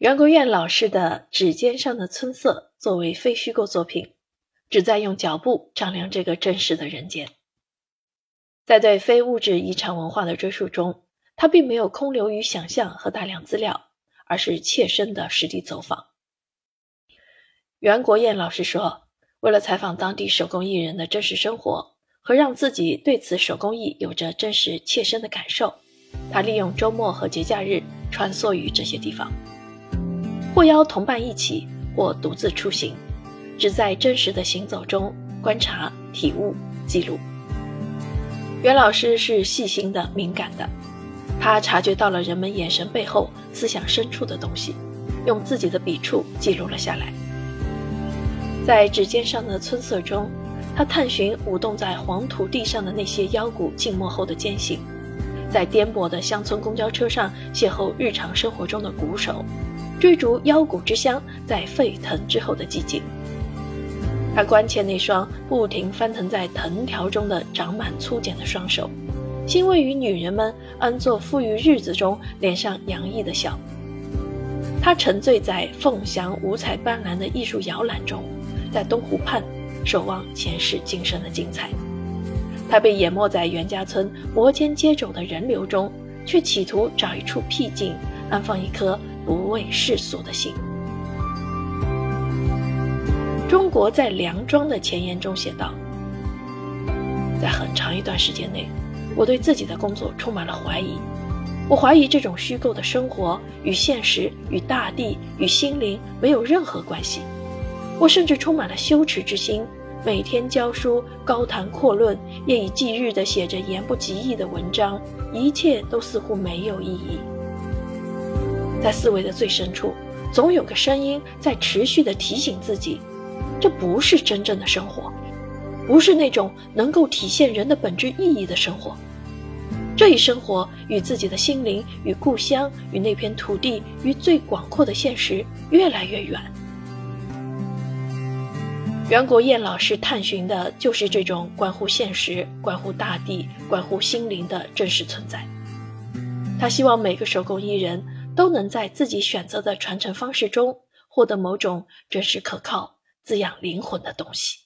袁国燕老师的《指尖上的春色》作为非虚构作品，旨在用脚步丈量这个真实的人间。在对非物质遗产文化的追溯中，他并没有空留于想象和大量资料，而是切身的实地走访。袁国燕老师说：“为了采访当地手工艺人的真实生活，和让自己对此手工艺有着真实切身的感受，他利用周末和节假日穿梭于这些地方。”或邀同伴一起，或独自出行，只在真实的行走中观察、体悟、记录。袁老师是细心的、敏感的，他察觉到了人们眼神背后思想深处的东西，用自己的笔触记录了下来。在指尖上的春色中，他探寻舞动在黄土地上的那些腰骨静默后的艰辛，在颠簸的乡村公交车上邂逅日常生活中的鼓手。追逐腰鼓之乡，在沸腾之后的寂静。他关切那双不停翻腾在藤条中的长满粗茧的双手，欣慰于女人们安坐富裕日子中脸上洋溢的笑。他沉醉在凤翔五彩斑斓的艺术摇篮中，在东湖畔守望前世今生的精彩。他被淹没在袁家村摩肩接踵的人流中，却企图找一处僻静，安放一颗。不畏世俗的心。中国在梁庄的前言中写道：“在很长一段时间内，我对自己的工作充满了怀疑。我怀疑这种虚构的生活与现实、与大地、与心灵没有任何关系。我甚至充满了羞耻之心，每天教书、高谈阔论，夜以继日地写着言不及义的文章，一切都似乎没有意义。”在思维的最深处，总有个声音在持续地提醒自己：这不是真正的生活，不是那种能够体现人的本质意义的生活。这一生活与自己的心灵、与故乡、与那片土地、与最广阔的现实越来越远。袁国燕老师探寻的就是这种关乎现实、关乎大地、关乎心灵的真实存在。他希望每个手工艺人。都能在自己选择的传承方式中获得某种真实可靠、滋养灵魂的东西。